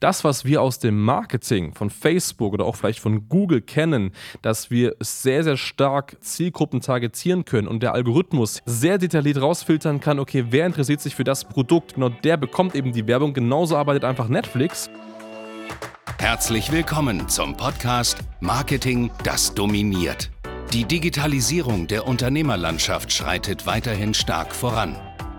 das, was wir aus dem Marketing von Facebook oder auch vielleicht von Google kennen, dass wir sehr, sehr stark Zielgruppen targetieren können und der Algorithmus sehr detailliert rausfiltern kann, okay, wer interessiert sich für das Produkt, genau der bekommt eben die Werbung. Genauso arbeitet einfach Netflix. Herzlich willkommen zum Podcast Marketing, das dominiert. Die Digitalisierung der Unternehmerlandschaft schreitet weiterhin stark voran.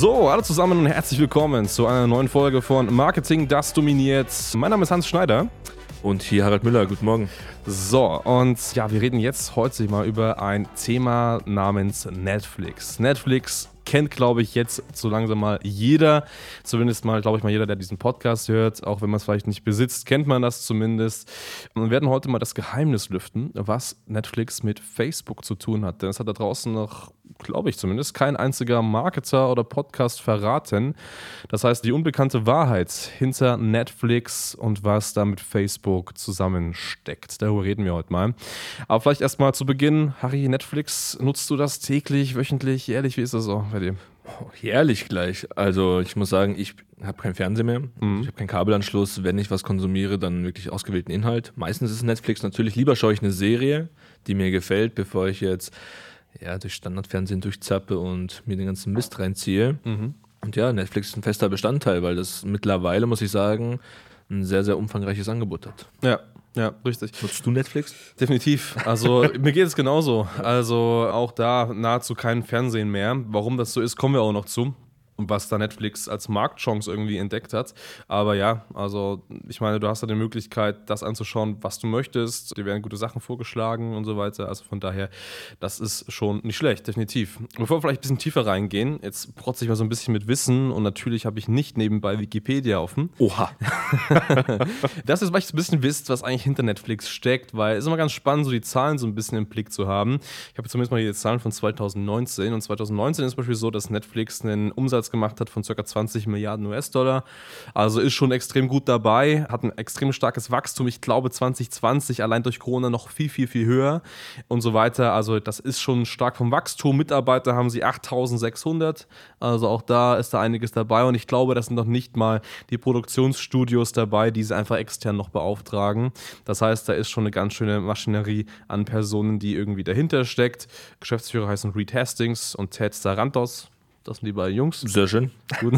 So, alle zusammen und herzlich willkommen zu einer neuen Folge von Marketing, das dominiert. Mein Name ist Hans Schneider. Und hier Harald Müller, guten Morgen. So, und ja, wir reden jetzt heute mal über ein Thema namens Netflix. Netflix kennt, glaube ich, jetzt so langsam mal jeder. Zumindest mal, glaube ich, mal jeder, der diesen Podcast hört. Auch wenn man es vielleicht nicht besitzt, kennt man das zumindest. Und wir werden heute mal das Geheimnis lüften, was Netflix mit Facebook zu tun hat. Denn es hat da draußen noch glaube ich zumindest, kein einziger Marketer oder Podcast verraten. Das heißt, die unbekannte Wahrheit hinter Netflix und was da mit Facebook zusammensteckt. Darüber reden wir heute mal. Aber vielleicht erstmal zu Beginn, Harry, Netflix, nutzt du das täglich, wöchentlich, jährlich? Wie ist das so bei dir? Oh, jährlich gleich. Also ich muss sagen, ich habe keinen Fernseher mehr. Mhm. Ich habe keinen Kabelanschluss. Wenn ich was konsumiere, dann wirklich ausgewählten Inhalt. Meistens ist Netflix natürlich lieber schaue ich eine Serie, die mir gefällt, bevor ich jetzt ja, durch Standardfernsehen durchzappe und mir den ganzen Mist reinziehe. Mhm. Und ja, Netflix ist ein fester Bestandteil, weil das mittlerweile, muss ich sagen, ein sehr, sehr umfangreiches Angebot hat. Ja, ja, richtig. Nutzt du Netflix? Definitiv. Also mir geht es genauso. Also auch da nahezu kein Fernsehen mehr. Warum das so ist, kommen wir auch noch zu was da Netflix als Marktchance irgendwie entdeckt hat. Aber ja, also ich meine, du hast da die Möglichkeit, das anzuschauen, was du möchtest. Dir werden gute Sachen vorgeschlagen und so weiter. Also von daher, das ist schon nicht schlecht, definitiv. Bevor wir vielleicht ein bisschen tiefer reingehen, jetzt protze ich mal so ein bisschen mit Wissen und natürlich habe ich nicht nebenbei Wikipedia offen. Oha. das ist, weil ich ein bisschen wisst, was eigentlich hinter Netflix steckt, weil es ist immer ganz spannend, so die Zahlen so ein bisschen im Blick zu haben. Ich habe zumindest mal die Zahlen von 2019 und 2019 ist zum Beispiel so, dass Netflix einen Umsatz gemacht hat von ca. 20 Milliarden US-Dollar. Also ist schon extrem gut dabei, hat ein extrem starkes Wachstum. Ich glaube 2020 allein durch Corona noch viel, viel, viel höher und so weiter. Also das ist schon stark vom Wachstum. Mitarbeiter haben sie 8600. Also auch da ist da einiges dabei und ich glaube, das sind noch nicht mal die Produktionsstudios dabei, die sie einfach extern noch beauftragen. Das heißt, da ist schon eine ganz schöne Maschinerie an Personen, die irgendwie dahinter steckt. Geschäftsführer heißen Reed Hastings und Ted Sarantos. Das sind die beiden Jungs. Sehr schön.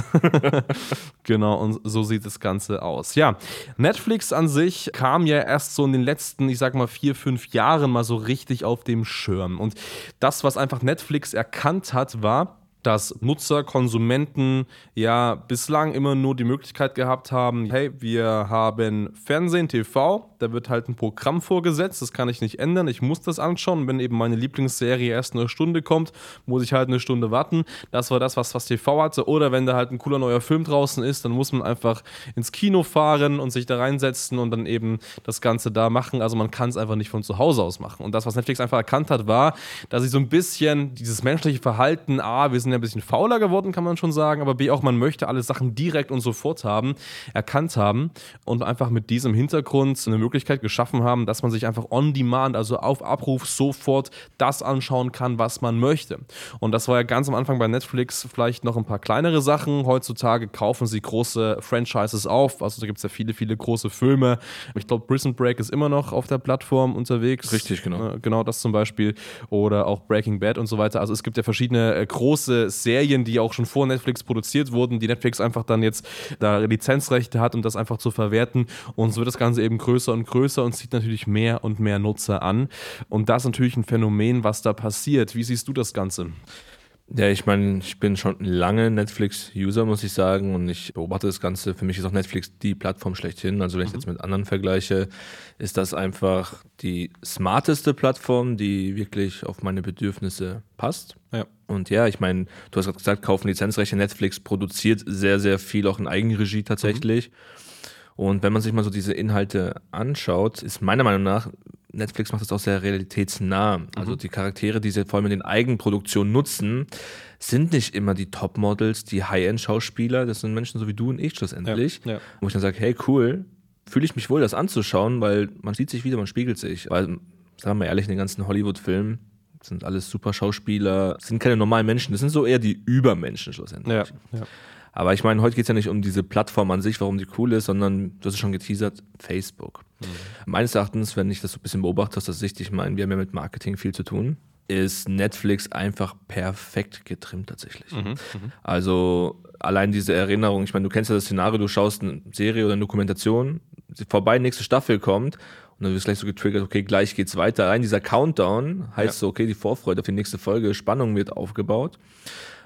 Genau, und so sieht das Ganze aus. Ja, Netflix an sich kam ja erst so in den letzten, ich sag mal, vier, fünf Jahren mal so richtig auf dem Schirm. Und das, was einfach Netflix erkannt hat, war, dass Nutzer, Konsumenten ja bislang immer nur die Möglichkeit gehabt haben, hey, wir haben Fernsehen, TV, da wird halt ein Programm vorgesetzt, das kann ich nicht ändern, ich muss das anschauen. Wenn eben meine Lieblingsserie erst eine Stunde kommt, muss ich halt eine Stunde warten. Das war das, was, was TV hatte. Oder wenn da halt ein cooler neuer Film draußen ist, dann muss man einfach ins Kino fahren und sich da reinsetzen und dann eben das Ganze da machen. Also man kann es einfach nicht von zu Hause aus machen. Und das, was Netflix einfach erkannt hat, war, dass sie so ein bisschen dieses menschliche Verhalten, A, wir sind ja ein bisschen fauler geworden, kann man schon sagen, aber B, auch man möchte alle Sachen direkt und sofort haben, erkannt haben und einfach mit diesem Hintergrund eine Möglichkeit geschaffen haben, dass man sich einfach on demand, also auf Abruf sofort das anschauen kann, was man möchte. Und das war ja ganz am Anfang bei Netflix vielleicht noch ein paar kleinere Sachen. Heutzutage kaufen sie große Franchises auf. Also da gibt es ja viele, viele große Filme. Ich glaube, Prison Break ist immer noch auf der Plattform unterwegs. Richtig, genau. Äh, genau das zum Beispiel. Oder auch Breaking Bad und so weiter. Also es gibt ja verschiedene äh, Serien, die auch schon vor Netflix produziert wurden, die Netflix einfach dann jetzt da Lizenzrechte hat, um das einfach zu verwerten. Und so wird das Ganze eben größer und und größer und zieht natürlich mehr und mehr Nutzer an. Und das ist natürlich ein Phänomen, was da passiert. Wie siehst du das Ganze? Ja, ich meine, ich bin schon lange Netflix-User, muss ich sagen, und ich beobachte das Ganze. Für mich ist auch Netflix die Plattform schlechthin. Also wenn ich mhm. jetzt mit anderen vergleiche, ist das einfach die smarteste Plattform, die wirklich auf meine Bedürfnisse passt. Ja. Und ja, ich meine, du hast gerade gesagt, kaufen Lizenzrechte. Netflix produziert sehr, sehr viel auch in Eigenregie tatsächlich. Mhm Und wenn man sich mal so diese Inhalte anschaut, ist meiner Meinung nach, Netflix macht das auch sehr realitätsnah. Also mhm. Also die Charaktere, die sie vor allem in den Eigenproduktionen nutzen, sind nicht immer die Topmodels, die High-End-Schauspieler. Das sind Menschen so wie du und ich schlussendlich. Ja, ja. Wo ich dann sage, hey cool, fühle ich mich wohl, das anzuschauen, weil man sieht sich wieder, man spiegelt sich. Weil, sagen wir ehrlich, in den ganzen Hollywood-Filmen sind alles super Schauspieler, sind keine normalen Menschen, das sind so eher die Übermenschen schlussendlich. Ja, ja. Aber ich meine, heute geht es ja nicht um diese Plattform an sich, warum die cool ist, sondern du hast es schon geteasert, Facebook. Mhm. Meines Erachtens, wenn ich das so ein bisschen beobachte aus der Sicht, ich meine, wir haben ja mit Marketing viel zu tun, ist Netflix einfach perfekt getrimmt tatsächlich. Mhm, mhm. also allein diese Erinnerung, ich meine, du kennst ja das Szenario, du schaust eine Serie oder eine Dokumentation, vorbei, nächste Staffel kommt und dann wirst du gleich so getriggert, okay, gleich geht's weiter. Rein dieser Countdown heißt ja. so, okay, die Vorfreude auf die nächste Folge, Spannung wird aufgebaut.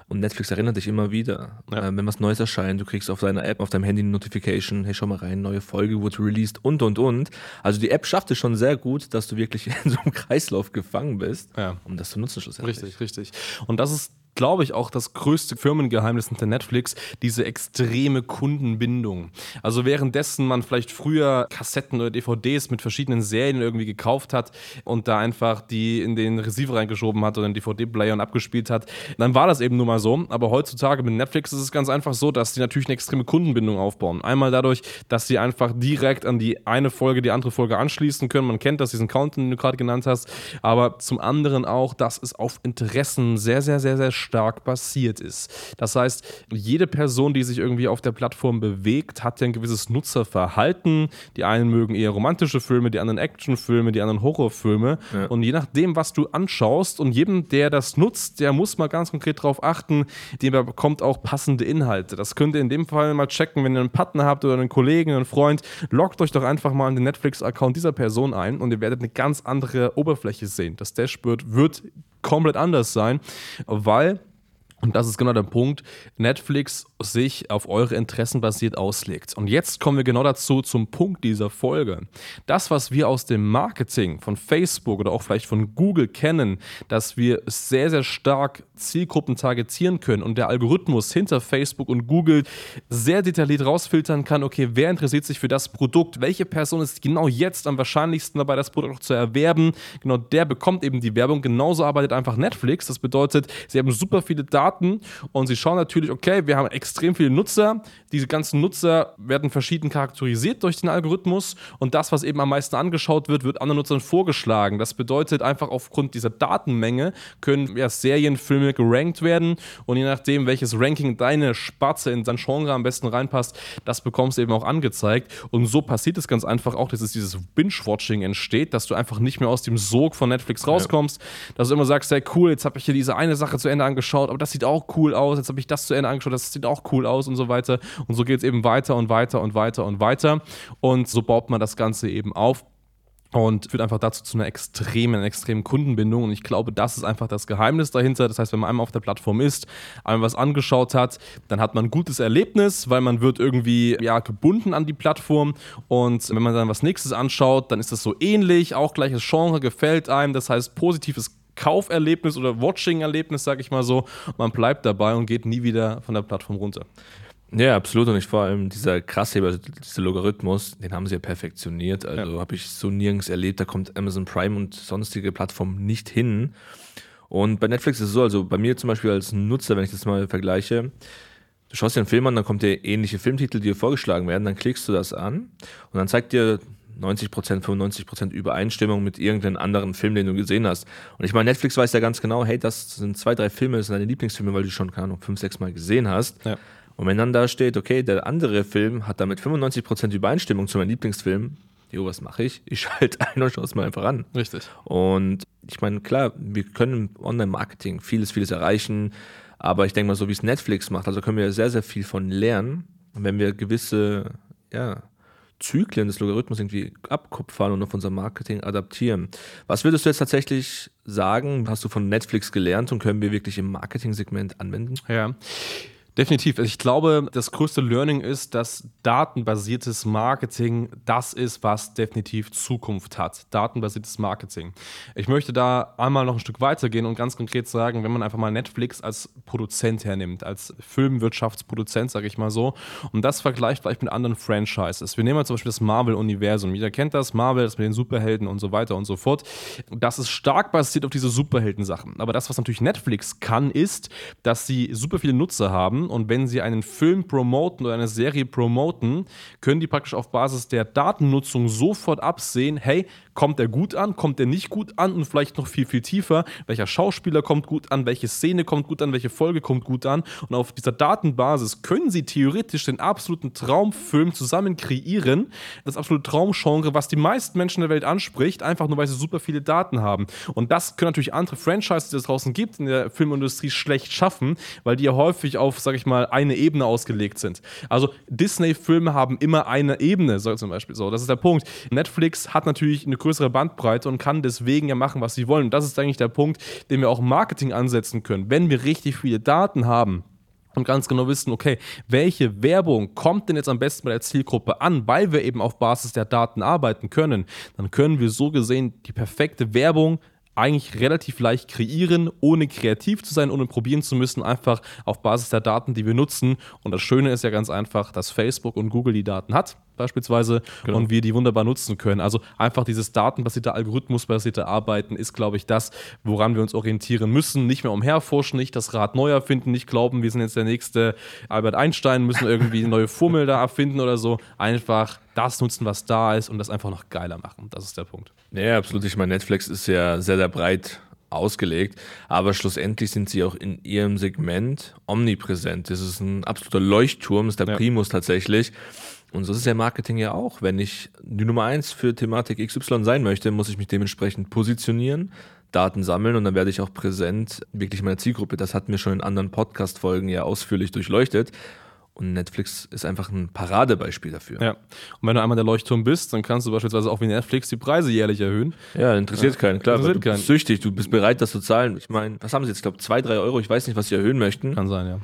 Und Netflix erinnert dich immer wieder, ja. äh, wenn was Neues erscheint. Du kriegst auf deiner App, auf deinem Handy eine Notification, hey, schau mal rein, neue Folge wurde released und und und. Also die App schafft es schon sehr gut, dass du wirklich in so einem Kreislauf gefangen bist, ja. um das zu nutzen schlussendlich. Richtig, richtig. Und das ist glaube ich, auch das größte Firmengeheimnis hinter Netflix, diese extreme Kundenbindung. Also währenddessen man vielleicht früher Kassetten oder DVDs mit verschiedenen Serien irgendwie gekauft hat und da einfach die in den Receiver reingeschoben hat oder in den DVD-Player und abgespielt hat, dann war das eben nun mal so. Aber heutzutage mit Netflix ist es ganz einfach so, dass die natürlich eine extreme Kundenbindung aufbauen. Einmal dadurch, dass sie einfach direkt an die eine Folge, die andere Folge anschließen können. Man kennt das, diesen Count, den du gerade genannt hast. Aber zum anderen auch, dass es auf Interessen sehr, sehr, sehr, sehr stark basiert ist. Das heißt, jede Person, die sich irgendwie auf der Plattform bewegt, hat ja ein gewisses Nutzerverhalten. Die einen mögen eher romantische Filme, die anderen Actionfilme, die anderen Horrorfilme. Ja. Und je nachdem, was du anschaust und jedem, der das nutzt, der muss mal ganz konkret darauf achten, der bekommt auch passende Inhalte. Das könnt ihr in dem Fall mal checken, wenn ihr einen Partner habt oder einen Kollegen, einen Freund, loggt euch doch einfach mal an den Netflix-Account dieser Person ein und ihr werdet eine ganz andere Oberfläche sehen. Das Dashboard wird komplett anders sein, weil und das ist genau der Punkt, Netflix sich auf eure Interessen basiert auslegt. Und jetzt kommen wir genau dazu zum Punkt dieser Folge. Das, was wir aus dem Marketing von Facebook oder auch vielleicht von Google kennen, dass wir sehr, sehr stark Zielgruppen targetieren können und der Algorithmus hinter Facebook und Google sehr detailliert rausfiltern kann, okay, wer interessiert sich für das Produkt, welche Person ist genau jetzt am wahrscheinlichsten dabei, das Produkt zu erwerben, genau der bekommt eben die Werbung. Genauso arbeitet einfach Netflix. Das bedeutet, sie haben super viele Daten und sie schauen natürlich, okay, wir haben extrem viele Nutzer. Diese ganzen Nutzer werden verschieden charakterisiert durch den Algorithmus und das, was eben am meisten angeschaut wird, wird anderen Nutzern vorgeschlagen. Das bedeutet einfach aufgrund dieser Datenmenge können ja, Serien, Filme gerankt werden und je nachdem, welches Ranking deine Spatze in dein Genre am besten reinpasst, das bekommst du eben auch angezeigt. Und so passiert es ganz einfach auch, dass es dieses Binge-Watching entsteht, dass du einfach nicht mehr aus dem Sog von Netflix rauskommst, ja. dass du immer sagst, hey cool, jetzt habe ich hier diese eine Sache zu Ende angeschaut, aber das sieht auch cool aus, jetzt habe ich das zu Ende angeschaut, das sieht auch cool aus und so weiter. Und so geht es eben weiter und weiter und weiter und weiter. Und so baut man das Ganze eben auf und führt einfach dazu zu einer extremen, extremen Kundenbindung. Und ich glaube, das ist einfach das Geheimnis dahinter. Das heißt, wenn man einmal auf der Plattform ist, einmal was angeschaut hat, dann hat man ein gutes Erlebnis, weil man wird irgendwie ja, gebunden an die Plattform. Und wenn man dann was nächstes anschaut, dann ist das so ähnlich, auch gleiches Genre gefällt einem. Das heißt, positives Kauferlebnis oder Watching-Erlebnis, sag ich mal so. Man bleibt dabei und geht nie wieder von der Plattform runter. Ja, absolut. Und ich vor allem dieser krasse, also dieser Logarithmus, den haben sie ja perfektioniert. Also ja. habe ich so nirgends erlebt. Da kommt Amazon Prime und sonstige Plattformen nicht hin. Und bei Netflix ist es so, also bei mir zum Beispiel als Nutzer, wenn ich das mal vergleiche, du schaust dir einen Film an, dann kommt dir ähnliche Filmtitel, die dir vorgeschlagen werden, dann klickst du das an und dann zeigt dir 90% 95% Übereinstimmung mit irgendeinem anderen Film, den du gesehen hast. Und ich meine, Netflix weiß ja ganz genau, hey, das sind zwei, drei Filme, das sind deine Lieblingsfilme, weil du schon, keine Ahnung, fünf, sechs Mal gesehen hast. Ja. Und wenn dann da steht, okay, der andere Film hat damit 95% Übereinstimmung zu meinem Lieblingsfilm, jo, was mache ich? Ich schalte ein und schaue es mal einfach an. Richtig. Und ich meine, klar, wir können im Online-Marketing vieles, vieles erreichen, aber ich denke mal, so wie es Netflix macht, also können wir sehr, sehr viel von lernen, wenn wir gewisse, ja, Zyklen des Logarithmus irgendwie abkupfern und auf unser Marketing adaptieren. Was würdest du jetzt tatsächlich sagen? Hast du von Netflix gelernt und können wir wirklich im Marketing-Segment anwenden? Ja. Definitiv. Ich glaube, das größte Learning ist, dass datenbasiertes Marketing das ist, was definitiv Zukunft hat. Datenbasiertes Marketing. Ich möchte da einmal noch ein Stück weitergehen und ganz konkret sagen, wenn man einfach mal Netflix als Produzent hernimmt, als Filmwirtschaftsproduzent, sage ich mal so, und das vergleicht vielleicht mit anderen Franchises. Wir nehmen mal zum Beispiel das Marvel-Universum. Jeder kennt das, Marvel, das mit den Superhelden und so weiter und so fort. Das ist stark basiert auf diese Superhelden-Sachen. Aber das, was natürlich Netflix kann, ist, dass sie super viele Nutzer haben und wenn sie einen Film promoten oder eine Serie promoten, können die praktisch auf Basis der Datennutzung sofort absehen, hey, kommt der gut an, kommt der nicht gut an und vielleicht noch viel, viel tiefer, welcher Schauspieler kommt gut an, welche Szene kommt gut an, welche Folge kommt gut an. Und auf dieser Datenbasis können sie theoretisch den absoluten Traumfilm zusammen kreieren, das absolute Traumgenre, was die meisten Menschen der Welt anspricht, einfach nur weil sie super viele Daten haben. Und das können natürlich andere Franchises, die es draußen gibt, in der Filmindustrie schlecht schaffen, weil die ja häufig auf, sag ich mal, eine Ebene ausgelegt sind. Also Disney-Filme haben immer eine Ebene, so zum Beispiel so. Das ist der Punkt. Netflix hat natürlich eine größere Bandbreite und kann deswegen ja machen, was sie wollen. Und das ist eigentlich der Punkt, den wir auch im Marketing ansetzen können. Wenn wir richtig viele Daten haben, und ganz genau wissen, okay, welche Werbung kommt denn jetzt am besten bei der Zielgruppe an, weil wir eben auf Basis der Daten arbeiten können, dann können wir so gesehen die perfekte Werbung eigentlich relativ leicht kreieren, ohne kreativ zu sein, ohne probieren zu müssen, einfach auf Basis der Daten, die wir nutzen. Und das Schöne ist ja ganz einfach, dass Facebook und Google die Daten hat beispielsweise genau. und wir die wunderbar nutzen können. Also einfach dieses datenbasierte, algorithmusbasierte Arbeiten ist, glaube ich, das, woran wir uns orientieren müssen. Nicht mehr umherforschen, nicht das Rad neu erfinden, nicht glauben, wir sind jetzt der nächste Albert Einstein, müssen irgendwie eine neue Formel da erfinden oder so. Einfach das nutzen, was da ist und das einfach noch geiler machen. Das ist der Punkt. Ja, absolut. Ich meine, Netflix ist ja sehr, sehr breit ausgelegt, aber schlussendlich sind sie auch in ihrem Segment omnipräsent. Das ist ein absoluter Leuchtturm, ist der ja. Primus tatsächlich. Und so ist ja Marketing ja auch. Wenn ich die Nummer eins für Thematik XY sein möchte, muss ich mich dementsprechend positionieren, Daten sammeln und dann werde ich auch präsent wirklich meiner Zielgruppe. Das hatten wir schon in anderen Podcast-Folgen ja ausführlich durchleuchtet. Und Netflix ist einfach ein Paradebeispiel dafür. Ja. Und wenn du einmal der Leuchtturm bist, dann kannst du beispielsweise auch wie Netflix die Preise jährlich erhöhen. Ja, interessiert ja. keinen, klar. Interessiert du bist süchtig, du bist bereit, das zu zahlen. Ich meine, was haben sie jetzt? Ich glaube, zwei, drei Euro, ich weiß nicht, was sie erhöhen möchten. Kann sein, ja.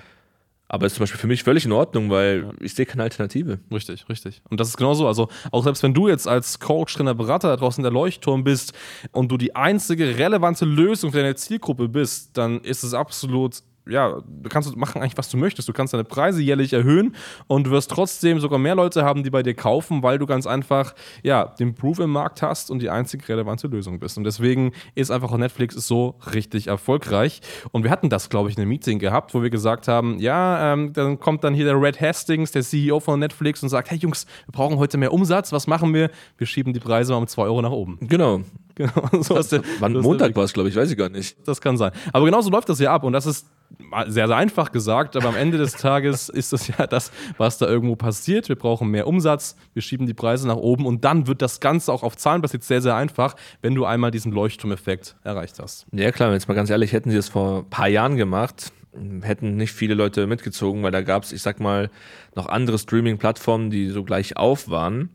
Aber ist zum Beispiel für mich völlig in Ordnung, weil ja. ich sehe keine Alternative. Richtig, richtig. Und das ist genauso. Also, auch selbst wenn du jetzt als Coach, Trainer, Berater da draußen der Leuchtturm bist und du die einzige relevante Lösung für deine Zielgruppe bist, dann ist es absolut ja, du kannst machen eigentlich, was du möchtest. Du kannst deine Preise jährlich erhöhen und du wirst trotzdem sogar mehr Leute haben, die bei dir kaufen, weil du ganz einfach, ja, den Proof im Markt hast und die einzig relevante Lösung bist. Und deswegen ist einfach auch Netflix so richtig erfolgreich. Und wir hatten das, glaube ich, in einem Meeting gehabt, wo wir gesagt haben, ja, ähm, dann kommt dann hier der Red Hastings, der CEO von Netflix und sagt, hey Jungs, wir brauchen heute mehr Umsatz. Was machen wir? Wir schieben die Preise mal um 2 Euro nach oben. Genau. Genau. So der, Wann Montag war es, glaube ich, weiß ich gar nicht. Das kann sein. Aber genauso läuft das ja ab und das ist sehr, sehr einfach gesagt, aber am Ende des Tages ist das ja das, was da irgendwo passiert. Wir brauchen mehr Umsatz, wir schieben die Preise nach oben und dann wird das Ganze auch auf Zahlen basiert sehr, sehr einfach, wenn du einmal diesen Leuchtturmeffekt erreicht hast. Ja, klar, jetzt mal ganz ehrlich, hätten sie das vor ein paar Jahren gemacht, hätten nicht viele Leute mitgezogen, weil da gab es, ich sag mal, noch andere Streaming-Plattformen, die so gleich auf waren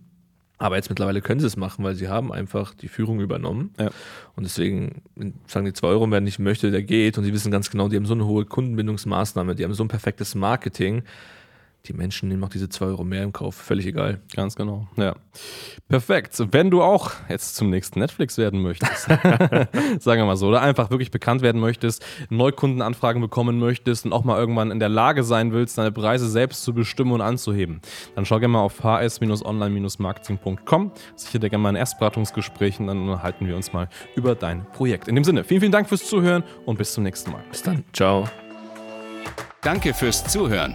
aber jetzt mittlerweile können sie es machen, weil sie haben einfach die Führung übernommen. Ja. Und deswegen sagen die 2 Euro, wer nicht möchte, der geht. Und sie wissen ganz genau, die haben so eine hohe Kundenbindungsmaßnahme, die haben so ein perfektes Marketing die Menschen nehmen auch diese 2 Euro mehr im Kauf, völlig egal. Ganz genau, ja. Perfekt. Wenn du auch jetzt zum nächsten Netflix werden möchtest, sagen wir mal so, oder einfach wirklich bekannt werden möchtest, Neukundenanfragen bekommen möchtest und auch mal irgendwann in der Lage sein willst, deine Preise selbst zu bestimmen und anzuheben, dann schau gerne mal auf hs-online-marketing.com, sicher dir gerne mal ein Erstberatungsgespräch und dann unterhalten wir uns mal über dein Projekt. In dem Sinne, vielen, vielen Dank fürs Zuhören und bis zum nächsten Mal. Bis dann. Ciao. Danke fürs Zuhören.